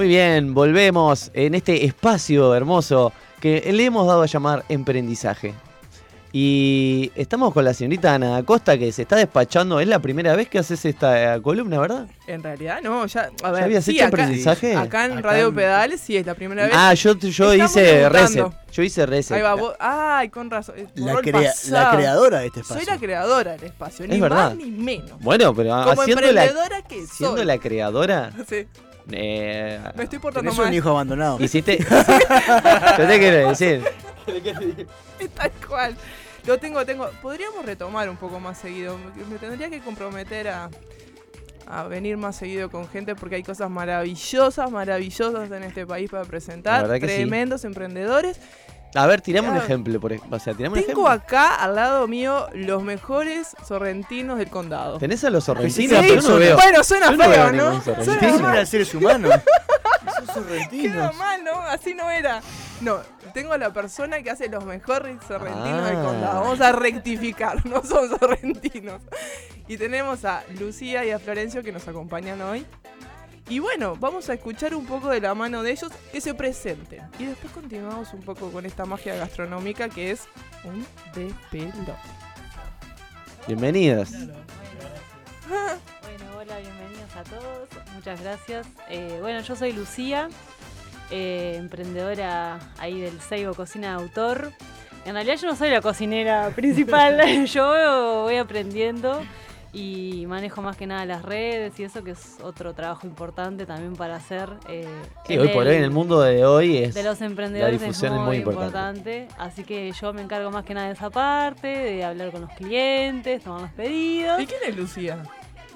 Muy bien, volvemos en este espacio hermoso que le hemos dado a llamar emprendizaje. Y estamos con la señorita Ana Acosta que se está despachando. Es la primera vez que haces esta columna, ¿verdad? En realidad, no, ya. A ¿Ya ver, habías sí, hecho acá, aprendizaje? acá en Acá Radio en- Pedales sí es la primera vez. Ah, yo, yo hice reset. Yo hice reset. Ahí va, vos- Ay, con razón. La, crea- creadora de este espacio. Soy la creadora del espacio, Es ni verdad. más ni menos. Bueno, pero Como haciendo la, emprendedora que siendo soy. la creadora, Sí, eh, me estoy portando Tenés un mal. hijo abandonado. hiciste... yo te quiero decir, Tal cual. Lo tengo, tengo. Podríamos retomar un poco más seguido. Me- tendría que comprometer a, a venir más seguido con gente porque hay cosas maravillosas, maravillosas en este país para presentar. Sí. Tremendos emprendedores. A ver, tirame un ejemplo. Por, o sea, tirame un Tengo ejemplo. acá al lado mío los mejores sorrentinos del condado. ¿Tenés a los Sí, sorrentinos? sí, yo no veo. Bueno, suena yo no veo feo, ningún ¿no? sorrentino. Suena Ustedes mal. eran seres humanos. Son Queda sorrentinos. mal, ¿no? Así no era. No, tengo a la persona que hace los mejores sorrentinos del Ah. condado. Vamos a rectificar, no son sorrentinos. Y tenemos a Lucía y a Florencio que nos acompañan hoy. Y bueno, vamos a escuchar un poco de la mano de ellos que se presenten. Y después continuamos un poco con esta magia gastronómica que es un despelote. Bienvenidos. Bueno, hola, bienvenidos a todos. Muchas gracias. Eh, bueno, yo soy Lucía, eh, emprendedora ahí del Seibo Cocina de Autor. En realidad yo no soy la cocinera principal, yo voy aprendiendo y manejo más que nada las redes y eso que es otro trabajo importante también para hacer. eh, Sí, hoy por hoy en el mundo de hoy es... de los emprendedores difusión es es muy, importante. Así que yo me encargo más que nada de esa parte, de hablar con los clientes, tomar los pedidos. ¿Y quién es Lucía?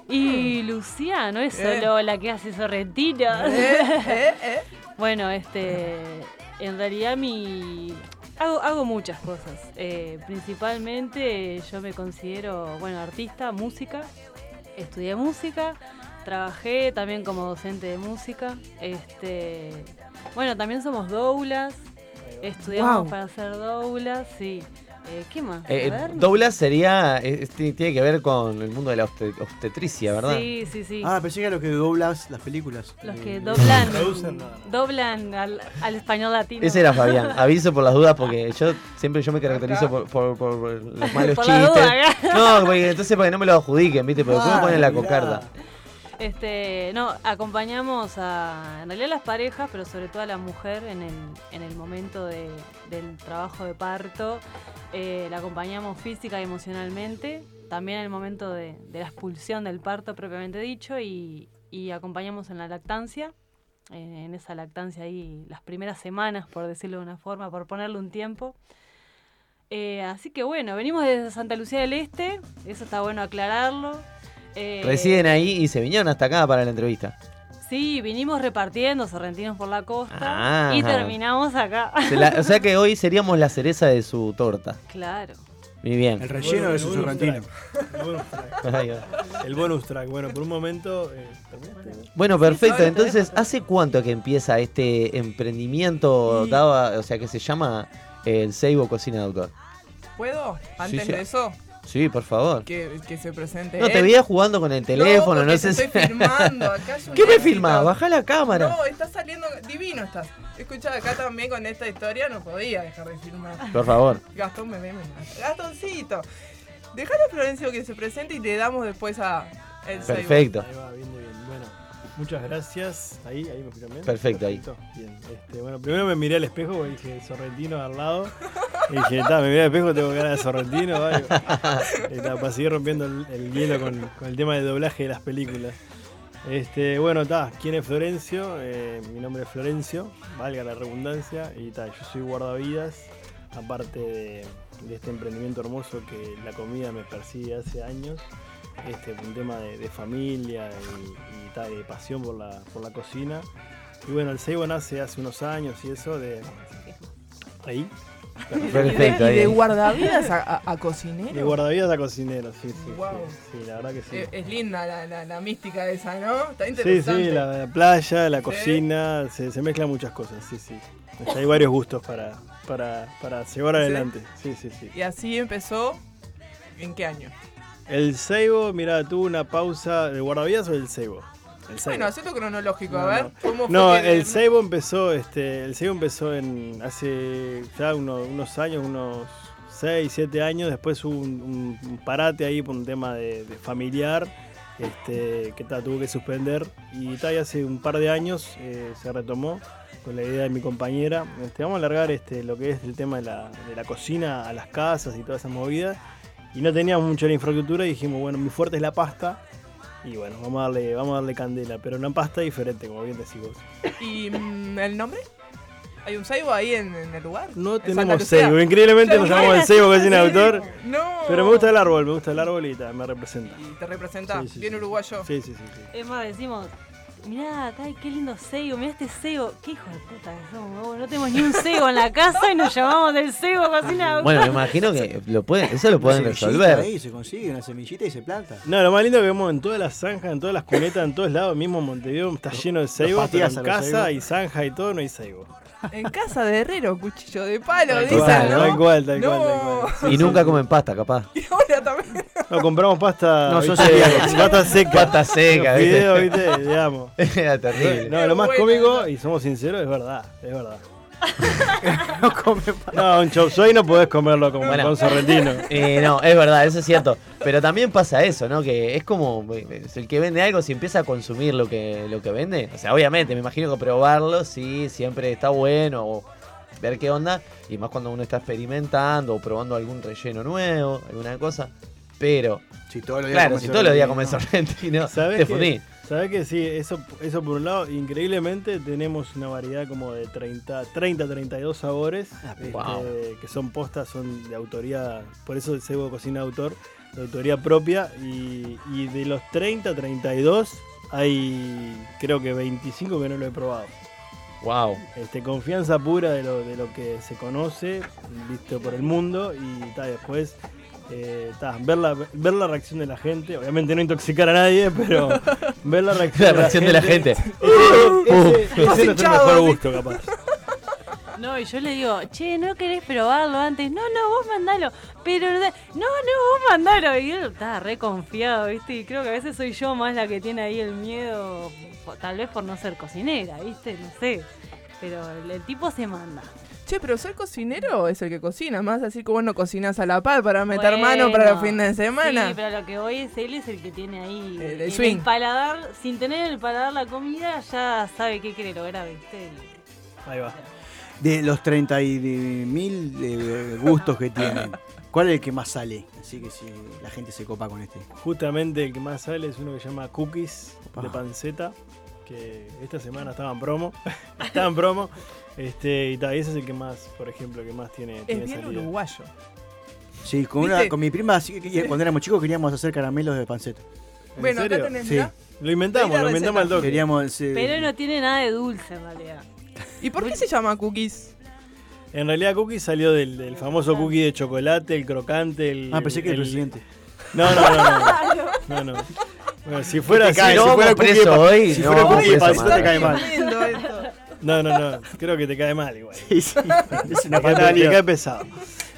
Y Lucía no es Eh. solo la que hace sorrentinos. ¿Eh? ¿Eh? ¿Eh? bueno, este. En realidad mi. Hago, hago muchas cosas. Eh, principalmente yo me considero, bueno, artista, música. Estudié música. Trabajé también como docente de música. Este. Bueno, también somos doulas. Estudiamos para ser doulas, sí. Eh, ¿Qué más? Eh. Douglas sería, eh, ti- tiene que ver con el mundo de la obstet- obstetricia, ¿verdad? Sí, sí, sí. Ah, pensé que era lo que doblas las películas. Los Eh, que doblan, traducen, no. doblan al, al español latino. Ese era Fabián. Aviso por las dudas porque yo siempre yo me caracterizo por, por- por los malos Por la chistes. acá. no, porque entonces para que no me lo adjudiquen, ¿viste? Porque después me Ah, ponen la mirá. cocarda. Este, no, acompañamos a, en realidad a las parejas, pero sobre todo a la mujer en el, en el momento de- del trabajo de parto. Eh, la acompañamos física y emocionalmente, también en el momento de, la expulsión del parto propiamente dicho, y, acompañamos en la lactancia, en esa lactancia ahí, las primeras semanas, por decirlo de una forma, por ponerle un tiempo. Eh, así que bueno, venimos desde Santa Lucía del Este, eso está bueno aclararlo. Eh, Residen ahí y se vinieron hasta acá para la entrevista. Sí, vinimos repartiendo sorrentinos por la costa Ah. y terminamos acá. Se la- o sea que hoy seríamos la cereza de su torta. claro. Muy bien. El relleno de su sorrentino. El bonus track. El bonus track. Bueno, por un momento. eh. Bueno, perfecto. Entonces. ¿hace cuánto que empieza este emprendimiento dado, a- o sea, que se llama el Seibo Cocina de Autor? ¿Puedo? Antes sí. de eso, Sí, por favor. que, que se presente. No, te veía jugando con el teléfono, no, porque sé te si... estoy filmando. Acá un ¿Qué me filmás? Baja la cámara. No, está saliendo divino estás. Escucha, acá también con esta historia no podía dejar de filmar. Por favor. Gastón me ve, me mata. Gastoncito. Dejale a Florencio que se presente y le damos después a el. Perfecto. Ahí va, bien, bien. Muchas gracias. Ahí, ahí me escuchan bien. Perfecto, ahí. Bien. Este, bueno, primero me miré al espejo porque dije Sorrentino al lado. Y dije, está, me miré al espejo, tengo cara de Sorrentino. vale. Está, para seguir rompiendo el, el hielo con, con el tema de doblaje de las películas. Este, bueno, está, ¿quién es Florencio? Eh, mi nombre es Florencio, valga la redundancia, y ta, yo soy guardavidas, aparte de, de este emprendimiento hermoso que la comida me persigue hace años, este, un tema de, de familia y, y de pasión por la, por la cocina. Y bueno, el Seibo nace hace unos años y eso de... Ahí. Perfecto, Y de guardavidas a, a- a cocinero. De guardavidas a cocinero, sí, sí. Guau. Sí, sí, la verdad que sí. Es linda la, la, la mística esa, ¿no? Está Sí, interesante. sí, la, la playa, la Sí. cocina, se, se mezclan muchas cosas, sí, sí. Hay varios gustos para, para, para llevar ¿Sí? adelante. Sí, sí, sí. Y así empezó. ¿En qué año? El Seibo, mira, tuvo una pausa. ¿De guardavidas o del Seibo? El Bueno, cronológico, No, a ver. no. ¿Cómo fue No, el Seibo empezó, este, el Seibo empezó en hace ya uno- unos años, unos 6, 7 años. Después hubo un, parate ahí por un tema de, de familiar, este, que ta, tuvo que suspender. Y ta, y hace un par de años eh, se retomó con la idea de mi compañera. Este, vamos a alargar este, lo que es el tema de la, de la cocina a las casas y todas esas movidas. Y no teníamos mucha la infraestructura y dijimos, bueno, mi fuerte es la pasta. Y bueno, vamos a darle, vamos a darle candela, pero una pasta diferente, como bien decís vos. ¿Y mm, el nombre? ¿Hay un Seibo ahí en, en el lugar? No ¿En Santa tenemos? Seibo, increíblemente nos llamamos el Seibo Cocina de Autor. No. Pero me gusta el árbol, me gusta el árbol y ta, me representa. Y te representa, Sí, sí, bien sí. uruguayo. Sí, sí, sí. sí. Es más, decimos, mirá, acá qué lindo cego, mirá este cego. Qué hijo de puta que somos, no tenemos ni un cego en la casa y nos llamamos del cego cocina. Bueno, me imagino que lo pueden, eso lo pueden resolver. Ahí se consigue una semillita y se planta. No, lo más lindo que vemos en todas las zanjas, en todas las cunetas, en todos lados, mismo en Montevideo está lleno de pero patías en casa y zanja y todo no hay Seibo. En casa de herrero, cuchillo de palo, Tal dicen, cual, ¿no? tal cual, tal no. cual, tal cual. Y nunca comen pasta, capaz. Y ahora también. No, compramos pasta, No, ¿viste? pasta seca. Pasta seca, ¿viste? fideos, ¿viste? Digamos. Era terrible. No, lo más cómico, y somos sinceros, es verdad, es verdad. No come No, un chop suey no podés comerlo como Bueno. con sorrentino. Eh, no, es verdad, eso es cierto. Pero también pasa eso, ¿no? Que es como el que vende algo, si empieza a consumir lo que, lo que vende, o sea, obviamente, me imagino que probarlo, sí, siempre está bueno, o ver qué onda, y más cuando uno está experimentando o probando algún relleno nuevo, alguna cosa. Pero, Si todos los días claro, comes si todos los días comes sorrentino. sorrentino, ¿Sabés te fundí. ¿Sabés que sí? Eso, eso por un lado, increíblemente tenemos una variedad como de 30, 30 32 sabores, Ah, este, Wow. que son postas, son de autoría, por eso el Cebo Cocina Autor, de autoría propia, y, y de los 30, 32 hay creo que 25 que no lo he probado. Wow. Este, confianza pura de lo, de lo que se conoce, visto por el mundo, y ta, después eh, ta, ver, la, ver la reacción de la gente, obviamente no intoxicar a nadie, pero ver la reacción, La reacción de la gente. Es mejor gusto, capaz. No, y yo le digo, che, ¿no querés probarlo antes? No, no, vos mandalo. Pero, no, no, vos mandalo. Y él está re confiado, ¿viste? Y creo que a veces soy yo más la que tiene ahí el miedo, tal vez por no ser cocinera, ¿viste? No sé. Pero el, el tipo se manda. Che, pero ser cocinero es el que cocina, más así como no cocinas a la par para meter Bueno, mano para el fin de semana. Sí, pero lo que voy es él es el que tiene ahí El- el en swing. el paladar, sin tener el paladar la comida, ya sabe qué quiere lograr, ¿viste? Ahí va. De los 30 y de mil eh, gustos que tienen, ¿cuál es el que más sale? Así que si la gente se copa con este. Justamente el que más sale es uno que se llama Cookies Opa. de panceta, que esta semana estaba en promo. estaba en promo. Este, y ta, ese es el que más, por ejemplo, que más tiene, Es tiene bien salida. uruguayo. Sí, con, una, con mi prima, sí que- cuando éramos chicos, queríamos hacer caramelos de panceta. ¿En Bueno, acá serio? tenés, Sí. mirá. Lo inventamos, lo inventamos al toque. Queríamos. eh, Pero no tiene nada de dulce en realidad. ¿Y por qué se llama cookies? En realidad Cookie salió del, del famoso cookie de chocolate, el crocante, el... Ah, pensé que el el- presidente. No, no, no, no. no, no. Bueno, si fuera Te así... cae, Si no si vamos fuera cookie preso pa- hoy, si no fuera vamos cookie de preso panceta te cae mal. No, no, no. Creo que te cae mal igual. Sí, sí. Es una fatalidad. cae pesado.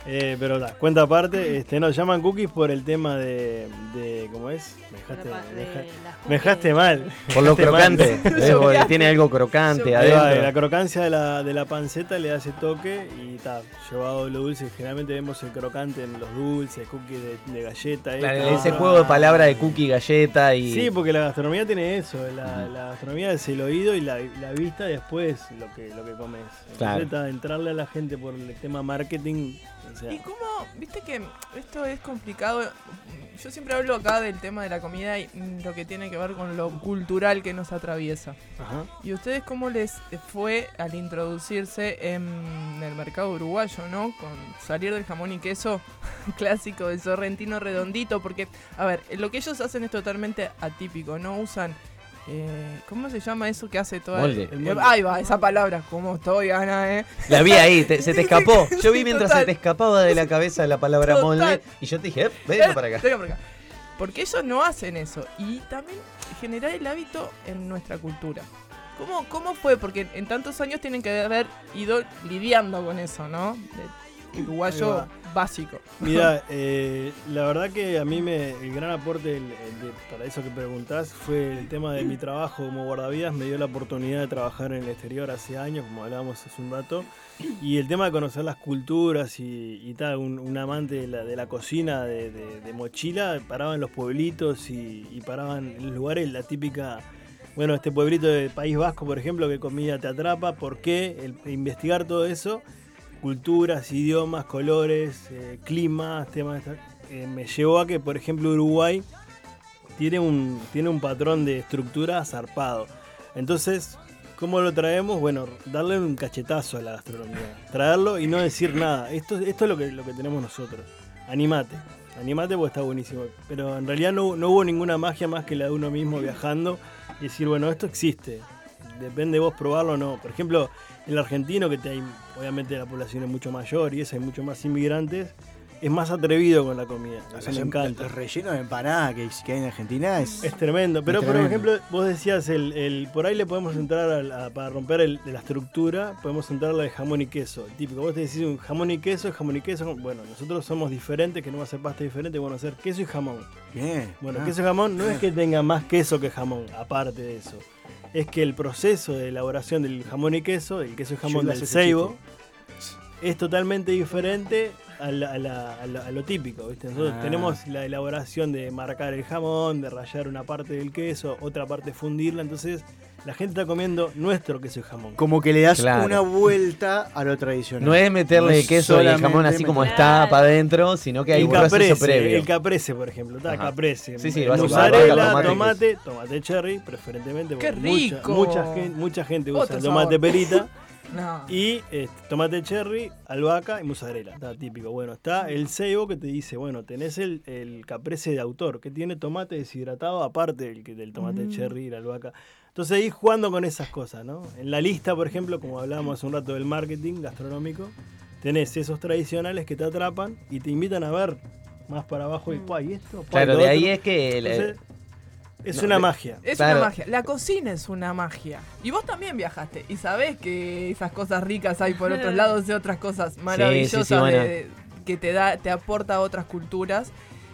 Eh, pero da, cuenta aparte, este, nos llaman cookies por el tema de, de ¿cómo es? Me dejaste, La pa- me de deja- las me dejaste mal. Por lo crocante. ¿eh? Tiene algo crocante adentro. la crocancia de la, de la panceta le hace toque y está llevado lo dulce. Generalmente vemos el crocante en los dulces, cookies de, de galleta. Claro, ese juego de palabras de cookie, galleta y. Sí, porque la gastronomía tiene eso. La, la gastronomía es el oído y la, la vista después lo que, lo que comes. Entonces, Claro. entrarle a la gente por el tema marketing. O sea, ¿Y cómo? Viste que esto es complicado. Yo siempre hablo acá del tema de la comida y lo que tiene que ver con lo cultural que nos atraviesa. ajá. ¿Y ustedes cómo les fue al introducirse en el mercado uruguayo, no? Con salir del jamón y queso clásico del sorrentino redondito, porque, a ver, lo que ellos hacen es totalmente atípico, no usan... eh, ¿Cómo se llama eso que hace toda Molde. Eh, Ahí va, esa palabra. ¿Cómo estoy, Ana, eh? La vi ahí, te- se te escapó. Yo vi sí, mientras total. se te escapaba de la cabeza la palabra Total. molde y yo te dije, eh, venga para acá. Venga para acá. Porque ellos no hacen eso. Y también generar el hábito en nuestra cultura. ¿Cómo, ¿Cómo fue? Porque en tantos años tienen que haber ido lidiando con eso, ¿no? Ahí uruguayo va. Básico. Mira, eh, la verdad que a mí me, el gran aporte de- para eso que preguntás fue el tema de mi trabajo como guardavidas. Me dio la oportunidad de trabajar en el exterior hace años, como hablábamos hace un rato. Y el tema de conocer las culturas y, y tal, un, un amante de la, de la cocina de, de- de mochila, paraba en los pueblitos y, y paraban en los lugares, la típica... Bueno, este pueblito de País Vasco, por ejemplo, que comida te atrapa, ¿por qué? El- investigar todo eso culturas, idiomas, colores, eh, climas, temas, eh, me llevó a que, por ejemplo, Uruguay tiene un, tiene un patrón de estructura zarpado. Entonces, ¿cómo lo traemos? Bueno, darle un cachetazo a la gastronomía. Traerlo y no decir nada. Esto, esto es lo que, lo que tenemos nosotros. Animate. Animate porque está buenísimo. Pero en realidad no, no hubo ninguna magia más que la de uno mismo viajando y decir, bueno, esto existe. Depende de vos probarlo o no. Por ejemplo, el argentino, que te hay, obviamente la población es mucho mayor y eso hay mucho más inmigrantes, es más atrevido con la comida. Eso me encanta. El relleno de empanada que, que hay en Argentina es. Es tremendo. Pero, por tremendo. ejemplo, vos decías, el, el- por ahí le podemos entrar a la- para romper el- la estructura, podemos entrar a la de jamón y queso. Típico, vos te decís un jamón y queso, jamón y queso. Bueno, nosotros somos diferentes, que no va a ser pasta diferente, vamos a hacer queso y jamón. Bien. Bueno, Ah. queso y jamón no es que tenga más queso que jamón, aparte de eso. Es que el proceso de elaboración del jamón y queso, el queso y jamón del ceibo, es totalmente diferente a, la- a la- a lo, a lo típico. ¿viste? Nosotros Ah. tenemos la elaboración de marcar el jamón, de rallar una parte del queso, otra parte fundirla. Entonces la gente está comiendo nuestro queso y jamón. Como que le das Claro. una vuelta a lo tradicional. No es meterle No es queso y el jamón así como está Claro. para adentro, sino que hay el un proceso caprese, previo. el caprese, por ejemplo, está caprese. Sí, sí, básico, mozzarella, tomate, tomate, tomate, cherry, preferentemente. ¡Qué porque mucha- rico! Mucha, gente, mucha gente usa tomate perita. No. Y este, tomate cherry, albahaca y mozzarella. Está típico. Bueno, está el ceibo que te dice, bueno, tenés el, el caprese de autor, que tiene tomate deshidratado aparte del, del tomate Mm. cherry y la albahaca. Entonces ahí jugando con esas cosas, ¿no? En la lista, por ejemplo, como hablábamos hace un rato del marketing gastronómico, tenés esos tradicionales que te atrapan y te invitan a ver más para abajo y, "Pua, ¿y esto? Claro, de ahí otro". es que... el- Entonces, es no, una de- magia. Es Claro. una magia. La cocina es una magia. Y vos también viajaste. Y sabés que esas cosas ricas hay por otros lados de otras cosas maravillosas sí, bueno. de- de- que te da, te aporta a otras culturas.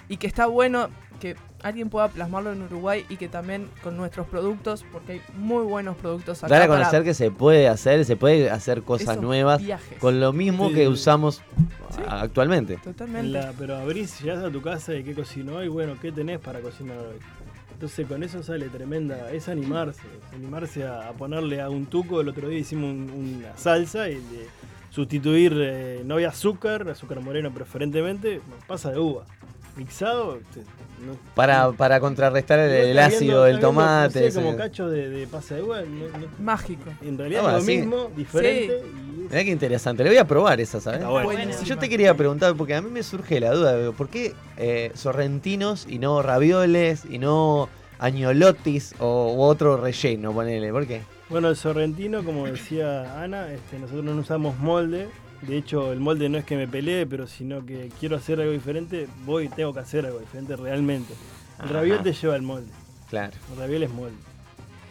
Y que está bueno que alguien pueda plasmarlo en Uruguay y que también con nuestros productos, porque hay muy buenos productos acá. dar a para conocer que se puede hacer, se puede hacer cosas esos nuevas viajes. con lo mismo Sí. que usamos Sí. actualmente. Totalmente. La- pero abrís, llegas a tu casa y qué cocinó hoy, bueno, ¿qué tenés para cocinar hoy? Entonces con eso sale tremenda, es animarse, es animarse a, a ponerle a un tuco, el otro día hicimos un- una salsa y de sustituir, eh, no había azúcar, azúcar moreno preferentemente, pasa de uva. Mixado, te- no- Para, para contrarrestar el, ácido del tomate. no sé, ese- como cacho de, de pasa de uva, no- no- Mágico. en realidad Ah, es lo sí. mismo, diferente. y es- Mirá qué interesante, le voy a probar esa, ¿sabes? Bueno. Yo te quería preguntar, porque a mí me surge la duda, ¿por qué eh, sorrentinos y no ravioles y no añolotis o u otro relleno, ponele? ¿Por qué? Bueno, el sorrentino, como decía Ana, este, nosotros no usamos molde. De hecho, el molde no es que me pelee, pero sino que quiero hacer algo diferente, voy y tengo que hacer algo diferente realmente. El Ajá. raviol te lleva el molde. Claro. El raviol es molde.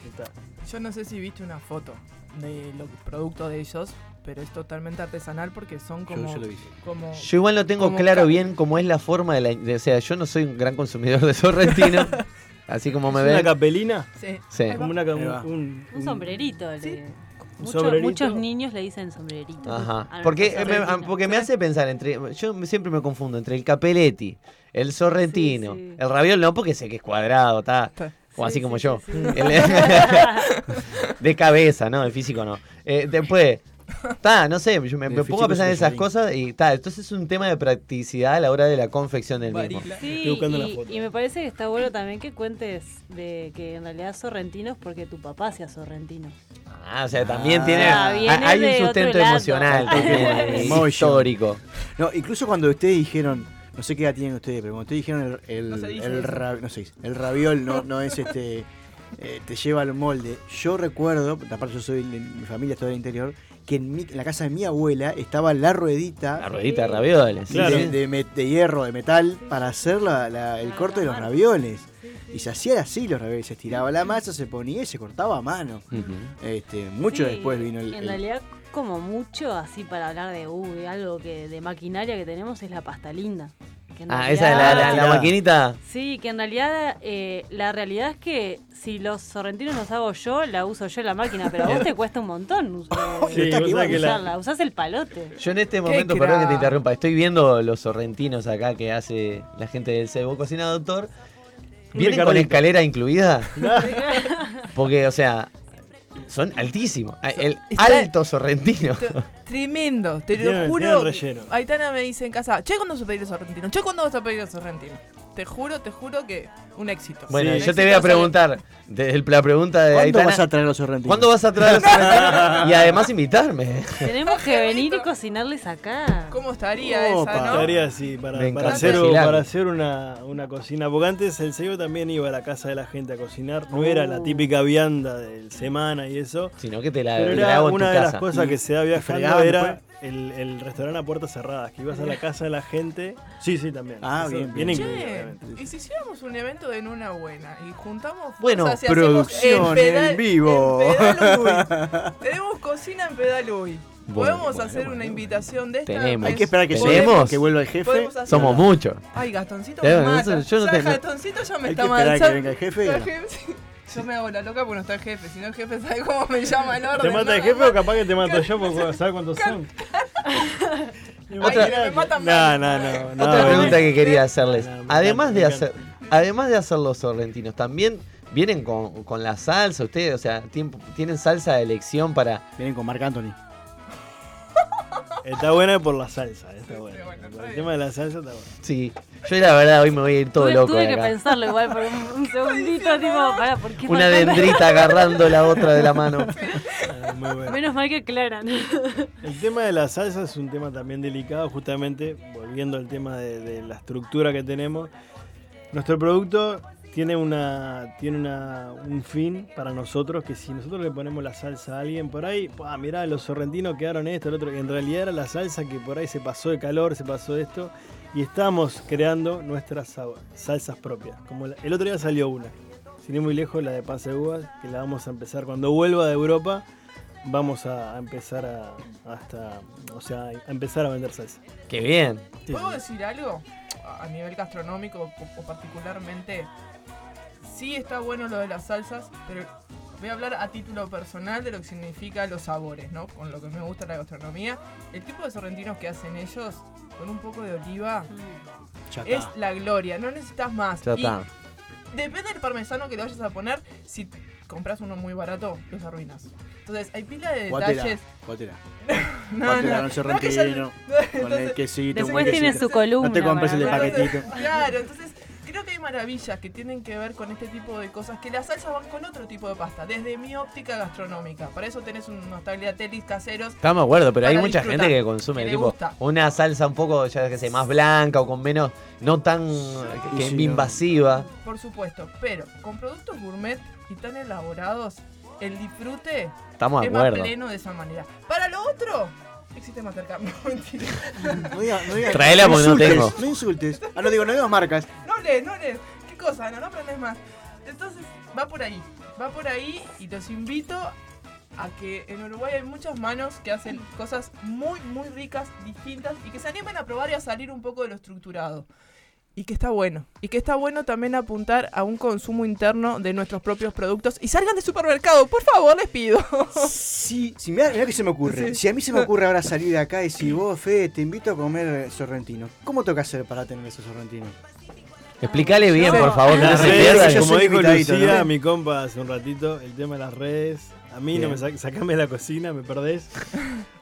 Está. Yo no sé si viste una foto de los productos de ellos, pero es totalmente artesanal porque son como. yo lo como Yo igual no tengo claro bien cómo es la forma de la... de- o sea, yo no soy un gran consumidor de sorrentino, así como me ¿Es una ven. capelina? sí. Como una, un, Un sombrerito. le- Sí. Un Mucho- sombrerito. Muchos niños le dicen sombrerito. Ajá. Porque, me, sorrentinos. porque me hace pensar entre. Yo siempre me confundo entre el capeletti, el sorrentino, Sí, sí. el raviol no, porque sé que es cuadrado, está. Está. O Sí, así como sí, yo. sí, sí. El- de cabeza, ¿no? De físico no. Eh, después. Está, no sé, yo me, pongo a pensar en es esas cosas y está. Entonces es un tema de practicidad a la hora de la confección del mismo. Sí, Estoy buscando y, la foto. y me parece que está bueno también que cuentes de que en realidad sorrentinos porque tu papá sea sorrentino. Ah, o sea, también Ah, tiene. hay un sustento emocional también, histórico. No, incluso cuando ustedes dijeron, no sé qué edad tienen ustedes, pero cuando ustedes dijeron el, el, No se dice el eso. ra- no se dice, el raviol no, no es este, eh, te lleva al molde. Yo recuerdo, aparte yo soy, mi familia es toda del interior, que en, mi- en la casa de mi abuela estaba la ruedita La ruedita de ravioles. de- Claro. de, de me- de hierro, de metal, para hacer la- la- el corte de los ravioles. Y se hacía así los raviolis, se estiraba la masa, se ponía y se cortaba a mano. Este, mucho Sí, después vino el... En el- realidad, como mucho, así para hablar de, uh, de algo que de maquinaria que tenemos, es la pasta linda. Ah, esa es la, la- la Tirada. maquinita. Sí, que en realidad eh, la realidad es que si los sorrentinos los hago yo, la uso yo la máquina, pero a vos te cuesta un montón eh, Sí, vos que usarla. Usás el palote. Yo en este momento, perdón que te interrumpa, estoy viendo los sorrentinos acá que hace la gente del Cebo Cocina Doctor. ¿Vienen con escalera incluida? Porque, o sea, son altísimos. El Está- alto sorrentino. Tremendo, te lo Tienen- juro. tienen relleno. Aitana me dice en casa, che, ¿cuándo vas a pedir el sorrentino? Che, ¿cuándo vas a pedir el sorrentino? Te juro, te juro que un éxito. Bueno, Un yo te voy a preguntar, la pregunta de ¿Cuándo Aitana, vas a traer los sorrentinos? ¿cuándo vas a traer los sorrentinos? Y además invitarme. Tenemos que venir y cocinarles acá. ¿Cómo estaría Opa. esa, no? Estaría así, para, hacer, para hacer una, una cocina. Porque antes el CEO también iba a la casa de la gente a cocinar. No era la Oh. típica vianda del semana y eso. Sino que te la, Pero te la era hago en tu una de las cosas que se da viajando era después? El, el restaurante a puertas cerradas, que ibas a la casa de la gente. Sí, sí, también. Ah, Eso bien, bien. Che, y si hiciéramos un evento de una buena y juntamos Bueno, fuerzas y producción hacemos en, pedal- en vivo. en. Tenemos cocina en Pedaluy. Bueno, Podemos bueno, hacer bueno, una bueno. invitación de esta. Tenemos. Hay que esperar que, se, que vuelva el jefe. Somos muchos. Ay, Gastoncito me mata. yo no Ya te- no- Gastoncito ya me Hay que está esperar mal. que venga el jefe. y. Yo me hago la loca porque no está el jefe. Si no, el jefe sabe cómo me llama el orden. ¿Te mata el jefe o capaz que te mato yo porque sabes cuántos son? Otra- me matan No, no, no. no, Otra no. pregunta que quería hacerles. Además de hacer, además de hacer los sorrentinos, también vienen con, con la salsa ustedes, o sea, tien- tienen salsa de elección para. Vienen con Marc Anthony. Está buena por la salsa, está buena. Sí, bueno, está Por el tema de la salsa está bueno. Sí. Yo la verdad hoy me voy a ir todo tuve, loco tuve que acá. pensarlo igual por un, un segundito, tipo, para, ¿por qué Una faltan- dendrita agarrando la otra de la mano. Ah, muy bueno. Menos mal que aclaran. El tema de la salsa es un tema también delicado, justamente volviendo al tema de, de la estructura que tenemos. Nuestro producto tiene una tiene una, un fin para nosotros que si nosotros le ponemos la salsa a alguien por ahí, ah, mirá, los sorrentinos quedaron esto, el otro, y en realidad era la salsa que por ahí se pasó de calor, se pasó de esto, y estamos creando nuestras sa- salsas propias. Como la- el otro día salió una, sin ir muy lejos, la de pase de uvas, que la vamos a empezar cuando vuelva de Europa. Vamos a empezar a hasta, o sea, a empezar a vender salsa. Qué bien. Sí, ¿Puedo sí. decir algo? A nivel gastronómico o particularmente, sí está bueno lo de las salsas, pero voy a hablar a título personal de lo que significa los sabores, ¿no? Con lo que me gusta la gastronomía. El tipo de sorrentinos que hacen ellos, con un poco de oliva, es la gloria, no necesitas más. Ya Y depende del parmesano que le vayas a poner, si compras uno muy barato, los arruinas. Entonces, hay pila de Guatera. detalles. Guatera. No, Guatera, no, un no, sorrentino. Con el quesito, un Después buen tiene quesito. su columna. No te compres el de paquetito. Claro, entonces creo que hay maravillas que tienen que ver con este tipo de cosas, que las salsas van con otro tipo de pasta, desde mi óptica gastronómica. Para eso tenés unos tagliatellis caseros. Estamos de acuerdo, pero hay mucha disfrutar, gente que consume que tipo gusta. una salsa un poco, ya que sé, más blanca o con menos, no tan que- que Sí, invasiva. Por supuesto, pero con productos gourmet y tan elaborados, el disfrute Estamos es más pleno de esa manera. Para lo otro, existe Mastercard. No, mentira. No digas, no digas. Traela porque no tengo. No insultes. Ah, no digo, no digas marcas. No lees, no lees. ¿Qué cosa? No, no aprendes más. Entonces, va por ahí. Va por ahí y los invito a que en Uruguay hay muchas manos que hacen cosas muy, muy ricas, distintas y que se animen a probar y a salir un poco de lo estructurado. Y que está bueno. Y que está bueno también apuntar a un consumo interno de nuestros propios productos. Y salgan de supermercado, por favor, les pido. Sí, si mirá, mirá que se me ocurre. Sí. Si a mí se me ocurre ahora salir de acá y si vos, Fede, te invito a comer sorrentino, ¿cómo que hacer para tener esos sorrentinos? Explícale bien, No, por favor, no se pierda. como dijo Lucía, ¿no? mi compa hace un ratito, el tema de las redes. A mí no me sa sacame de la cocina, me perdés.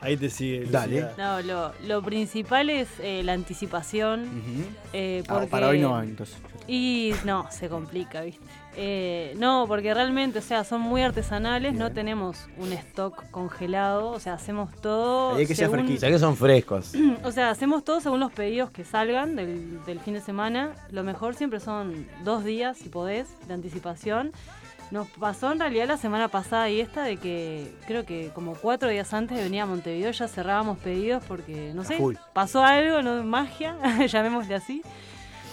Ahí te sigue. Lucía. Dale. No, lo, lo principal es eh, la anticipación. Ujú. eh, Ah, porque... para hoy no entonces. Y no, se complica, ¿viste? Eh, no, porque realmente, o sea, son muy artesanales, no tenemos un stock congelado, o sea, hacemos todo. Hay que según- fresquito. Sé que son frescos. O sea, hacemos todo según los pedidos que salgan del, del fin de semana. Lo mejor siempre son dos días, si podés, de anticipación. Nos pasó en realidad la semana pasada y esta de que creo que como cuatro días antes de venir a Montevideo ya cerrábamos pedidos porque, no sé, pasó algo, no magia, llamémosle así.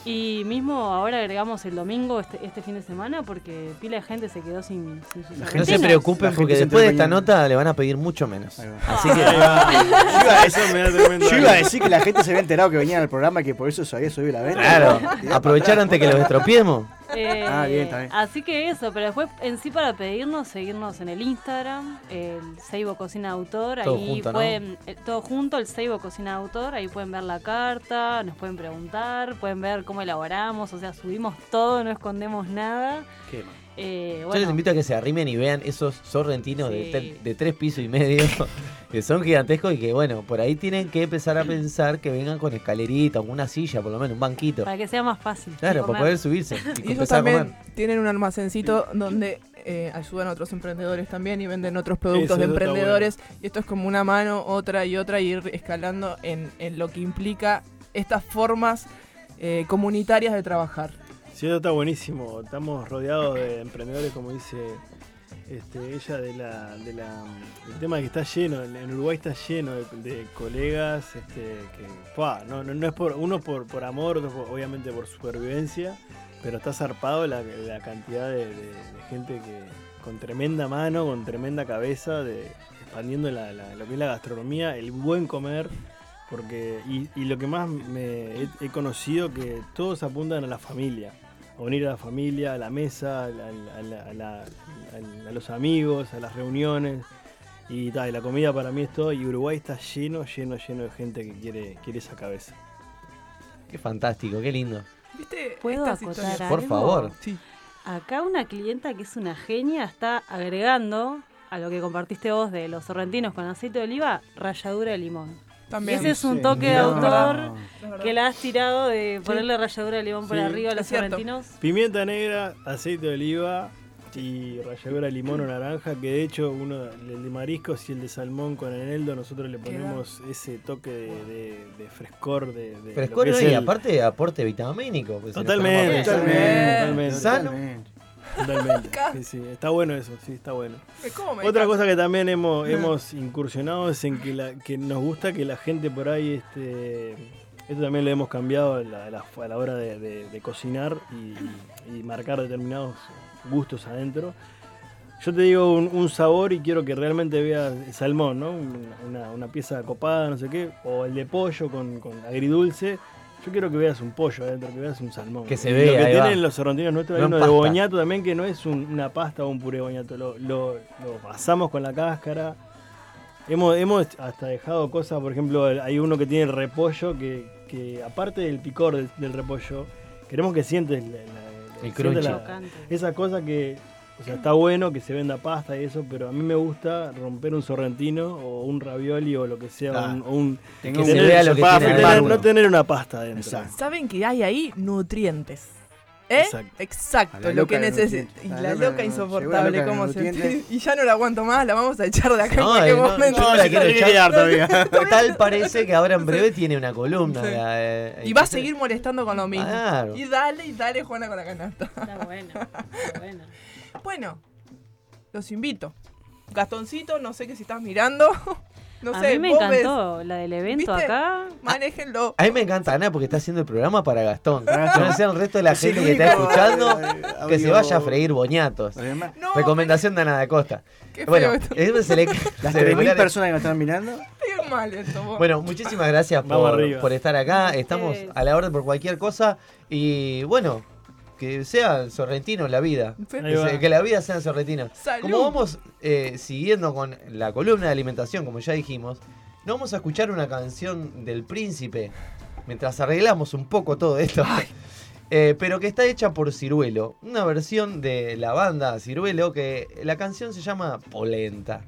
Y mismo ahora agregamos el domingo este, este fin de semana porque pila de gente se quedó sin, sin sus No se preocupen porque se después de esta nota le van a pedir mucho menos. Así que. Yo iba a decir que la gente se había enterado que venían al programa y que por eso se había subido la venta. Claro, aprovechar antes que los estropiemos. Eh, Ah, bien, está bien. Así que eso, pero después en sí para pedirnos, seguirnos en el Instagram, el Seibo Cocina Autor, Todo ahí junto, ¿no? pueden, eh, todo junto, el Seibo Cocina Autor, ahí pueden ver la carta, nos pueden preguntar, pueden ver cómo elaboramos, o sea, subimos todo, no escondemos nada. Qué mal. Eh, Yo les invito a que se arrimen y vean esos sorrentinos de, Sí. tre- de tres pisos y medio, que son gigantescos y que, bueno, por ahí tienen que empezar a pensar que vengan con escalerita, o una silla, por lo menos, un banquito. para que sea más fácil. de Claro, para poder subirse y, Y ellos a también comer. tienen un almacencito donde eh, ayudan a otros emprendedores también y venden otros productos Eso, de emprendedores. Y esto es como una mano, otra y otra, y ir escalando en, en lo que implica estas formas eh, comunitarias de trabajar. Sí, eso está buenísimo. Estamos rodeados de emprendedores, como dice este, ella, de la, de la, el tema que está lleno, en Uruguay está lleno de, colegas, este, que, no, es por uno por, por amor, otro obviamente por supervivencia, pero está zarpado la, cantidad de, gente que con tremenda mano, con tremenda cabeza, de, expandiendo la, lo que es la gastronomía, el buen comer. Porque, y, y lo que más me he, he conocido que todos apuntan a la familia, a unir a la familia, a la mesa, a, la- a la- a la- a- a los amigos, a las reuniones. Y, tal, y la comida para mí es todo. Y Uruguay está lleno, lleno, lleno de gente que quiere, quiere esa cabeza. Qué fantástico, qué lindo. ¿Viste? ¿Puedo acotar historias? Por algo? favor. Sí. Acá una clienta que es una genia está agregando a lo que compartiste vos de los sorrentinos con aceite de oliva, ralladura de limón. También. Ese es un Sí, toque de autor que la has tirado de ponerle ralladura de limón por arriba a los sorrentinos. Pimienta negra, aceite de oliva y ralladura de limón o naranja, que de hecho uno, el de mariscos y el de salmón con eneldo, nosotros le ponemos ese toque de, de- de frescor, de, de Frescor y el- aparte aporte vitamínico. pues, Totalmente, totalmente, Totalmente. totalmente, Sano. Totalmente. Sí, sí, está bueno eso, sí, está bueno. Me Otra cosa que también hemos, hemos incursionado es en que, la, que nos gusta que la gente por ahí, este, esto también lo hemos cambiado a la, a hora de, de- de cocinar y, y marcar determinados gustos adentro. Yo te digo un, un sabor y quiero que realmente veas el salmón, ¿no? Un- Una, una pieza copada, no sé qué, o el de pollo con, con agridulce. Yo quiero que veas un pollo adentro, que veas un salmón. Que se vea, Lo que ahí va. tienen los sorrentinos nuestros, No hay uno de boñato también que no es un- una pasta o un puré de boñato. Lo, lo, lo pasamos con la cáscara. Hemos, hemos hasta dejado cosas, por ejemplo, hay uno que tiene repollo que, que aparte del picor del, del repollo, queremos que sientes la- la- El crunchy. la- esa cosa que, o sea, está bueno que se venda pasta y eso, pero a mí me gusta romper un sorrentino o un ravioli o lo que sea, Claro. un, o un- Tengo Que se un- vea lo que para tiene tener- adentro. no tener una pasta adentro. Exacto. Saben que hay ahí nutrientes. ¿Eh? Exacto. Exacto, lo que necesita. Y A la la loca insoportable, loca como se. Y ya no la aguanto más, la vamos a echar de acá en No, cualquier eh, no, momento. no, la quiero echar. todavía. Tal parece que ahora en breve tiene una columna. Sí. eh, Y va a seguir molestando con lo mismo. Claro. Y dale, y dale, Juana, con la canasta. Está bueno, está bueno. Bueno, los invito. Gastoncito, no sé qué si estás mirando. No a sé, mí me vos ves, encantó la del evento ¿Viste? acá. manéjenlo. A mí me encanta Ana porque está haciendo el programa para Gastón. No sé el resto de la gente que está escuchando que se vaya a freír boñatos. No, Recomendación de Ana da Costa. Bueno, esto. eso se le, Las se le 3.000 vuela- personas que nos están mirando. Qué mal esto. vos. Bueno, muchísimas gracias por, estar acá. Estamos a la orden por cualquier cosa. Y bueno, que sea sorrentino la vida. Que, la vida sea sorrentina. Salud. Como vamos eh, siguiendo con la columna de alimentación, como ya dijimos, no vamos a escuchar una canción del príncipe mientras arreglamos un poco todo esto. Eh, pero que está hecha por Ciruelo, una versión de la banda Ciruelo que la canción se llama Polenta.